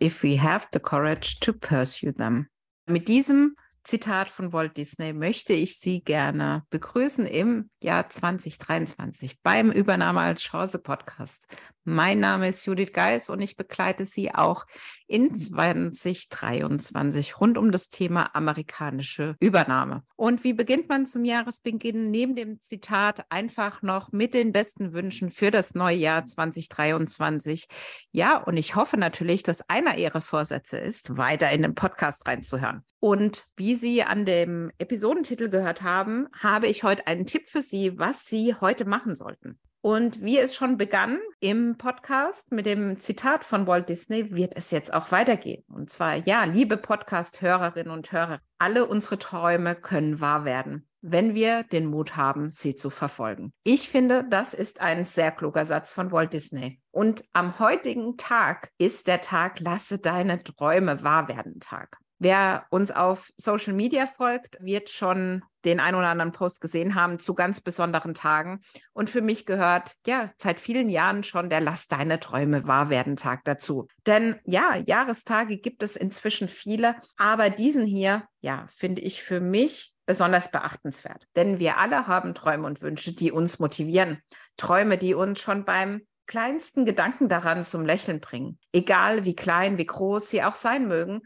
if we have the courage to pursue them. Mit diesem Zitat von Walt Disney möchte ich Sie gerne begrüßen im Jahr 2023 beim Übernahme als Chance Podcast. Mein Name ist Judith Geis und ich begleite Sie auch in 2023 rund um das Thema amerikanische Übernahme. Und wie beginnt man zum Jahresbeginn neben dem Zitat einfach noch mit den besten Wünschen für das neue Jahr 2023? Ja, und ich hoffe natürlich, dass einer Ihrer Vorsätze ist, weiter in den Podcast reinzuhören. Und wie Sie an dem Episodentitel gehört haben, habe ich heute einen Tipp für Sie, was Sie heute machen sollten. Und wie es schon begann im Podcast mit dem Zitat von Walt Disney, wird es jetzt auch weitergehen. Und zwar, ja, liebe Podcast-Hörerinnen und Hörer, alle unsere Träume können wahr werden, wenn wir den Mut haben, sie zu verfolgen. Ich finde, das ist ein sehr kluger Satz von Walt Disney. Und am heutigen Tag ist der Tag Lasse deine Träume wahr werden Tag. Wer uns auf Social Media folgt, wird schon den ein oder anderen Post gesehen haben zu ganz besonderen Tagen. Und für mich gehört ja seit vielen Jahren schon der Lass deine Träume wahr werden Tag dazu. Denn ja, Jahrestage gibt es inzwischen viele, aber diesen hier, ja, finde ich für mich besonders beachtenswert. Denn wir alle haben Träume und Wünsche, die uns motivieren. Träume, die uns schon beim kleinsten Gedanken daran zum Lächeln bringen. Egal wie klein, wie groß sie auch sein mögen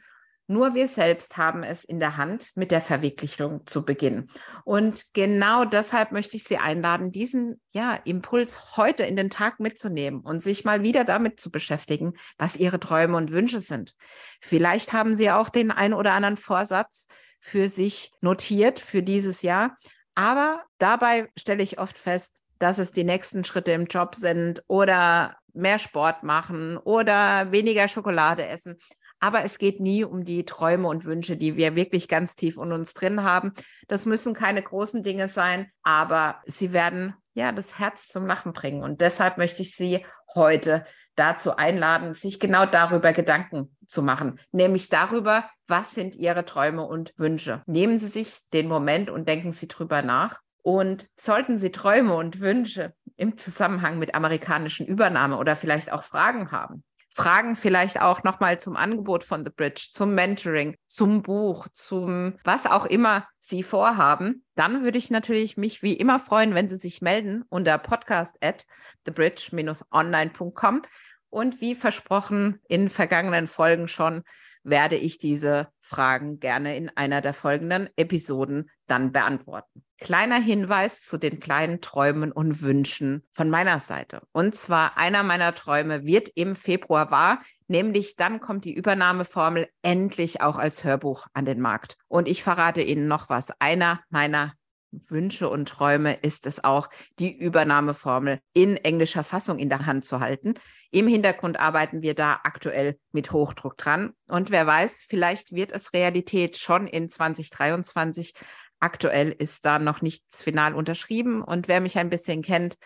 nur wir selbst haben es in der Hand, mit der Verwirklichung zu beginnen. Und genau deshalb möchte ich Sie einladen, diesen ja, Impuls heute in den Tag mitzunehmen und sich mal wieder damit zu beschäftigen, was Ihre Träume und Wünsche sind. Vielleicht haben Sie auch den ein oder anderen Vorsatz für sich notiert für dieses Jahr. Aber dabei stelle ich oft fest, dass es die nächsten Schritte im Job sind oder mehr Sport machen oder weniger Schokolade essen. Aber es geht nie um die Träume und Wünsche, die wir wirklich ganz tief in uns drin haben. Das müssen keine großen Dinge sein, aber sie werden ja das Herz zum Lachen bringen. Und deshalb möchte ich Sie heute dazu einladen, sich genau darüber Gedanken zu machen, nämlich darüber, was sind Ihre Träume und Wünsche. Nehmen Sie sich den Moment und denken Sie drüber nach. Und sollten Sie Träume und Wünsche im Zusammenhang mit amerikanischen Übernahme oder vielleicht auch Fragen haben, Fragen vielleicht auch nochmal zum Angebot von The Bridge, zum Mentoring, zum Buch, zum was auch immer Sie vorhaben, dann würde ich natürlich mich wie immer freuen, wenn Sie sich melden unter podcast at thebridge-online.com. Und wie versprochen in vergangenen Folgen schon, werde ich diese Fragen gerne in einer der folgenden Episoden dann beantworten. Kleiner Hinweis zu den kleinen Träumen und Wünschen von meiner Seite. Und zwar einer meiner Träume wird im Februar wahr, nämlich dann kommt die Übernahmeformel endlich auch als Hörbuch an den Markt. Und ich verrate Ihnen noch was. Einer meiner Wünsche und Träume ist es auch, die Übernahmeformel in englischer Fassung in der Hand zu halten. Im Hintergrund arbeiten wir da aktuell mit Hochdruck dran. Und wer weiß, vielleicht wird es Realität schon in 2023. Aktuell ist da noch nichts final unterschrieben. Und wer mich ein bisschen kennt,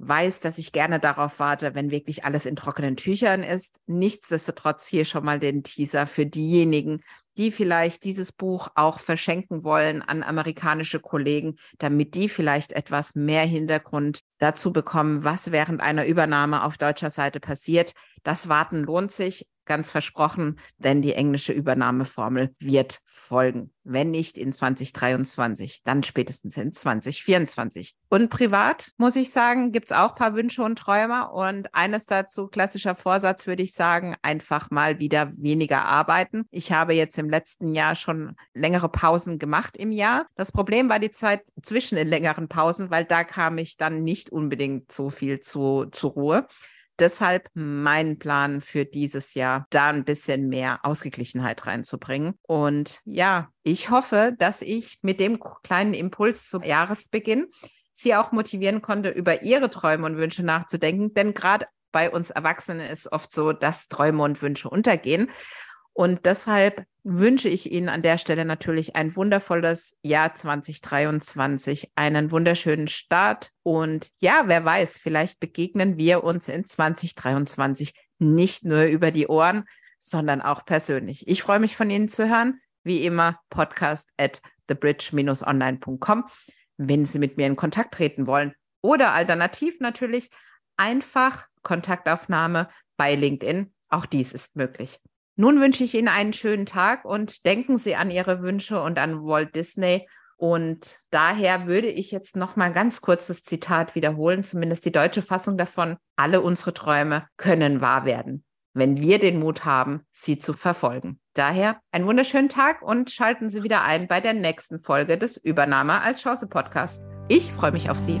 weiß, dass ich gerne darauf warte, wenn wirklich alles in trockenen Tüchern ist. Nichtsdestotrotz hier schon mal den Teaser für diejenigen, die vielleicht dieses Buch auch verschenken wollen an amerikanische Kollegen, damit die vielleicht etwas mehr Hintergrund dazu bekommen, was während einer Übernahme auf deutscher Seite passiert. Das Warten lohnt sich ganz versprochen, denn die englische Übernahmeformel wird folgen. Wenn nicht in 2023, dann spätestens in 2024. Und privat, muss ich sagen, gibt es auch ein paar Wünsche und Träume. Und eines dazu, klassischer Vorsatz, würde ich sagen, einfach mal wieder weniger arbeiten. Ich habe jetzt im letzten Jahr schon längere Pausen gemacht im Jahr. Das Problem war die Zeit zwischen den längeren Pausen, weil da kam ich dann nicht unbedingt so viel zu, zur Ruhe. Deshalb mein Plan für dieses Jahr, da ein bisschen mehr Ausgeglichenheit reinzubringen. Und ja, ich hoffe, dass ich mit dem kleinen Impuls zum Jahresbeginn Sie auch motivieren konnte, über Ihre Träume und Wünsche nachzudenken. Denn gerade bei uns Erwachsenen ist oft so, dass Träume und Wünsche untergehen. Und deshalb wünsche ich Ihnen an der Stelle natürlich ein wundervolles Jahr 2023, einen wunderschönen Start. Und ja, wer weiß, vielleicht begegnen wir uns in 2023 nicht nur über die Ohren, sondern auch persönlich. Ich freue mich von Ihnen zu hören. Wie immer, podcast at thebridge-online.com, wenn Sie mit mir in Kontakt treten wollen. Oder alternativ natürlich einfach Kontaktaufnahme bei LinkedIn. Auch dies ist möglich. Nun wünsche ich Ihnen einen schönen Tag und denken Sie an Ihre Wünsche und an Walt Disney. Und daher würde ich jetzt noch mal ganz kurz das Zitat wiederholen, zumindest die deutsche Fassung davon. Alle unsere Träume können wahr werden, wenn wir den Mut haben, sie zu verfolgen. Daher einen wunderschönen Tag und schalten Sie wieder ein bei der nächsten Folge des Übernahme als Chance Podcasts. Ich freue mich auf Sie.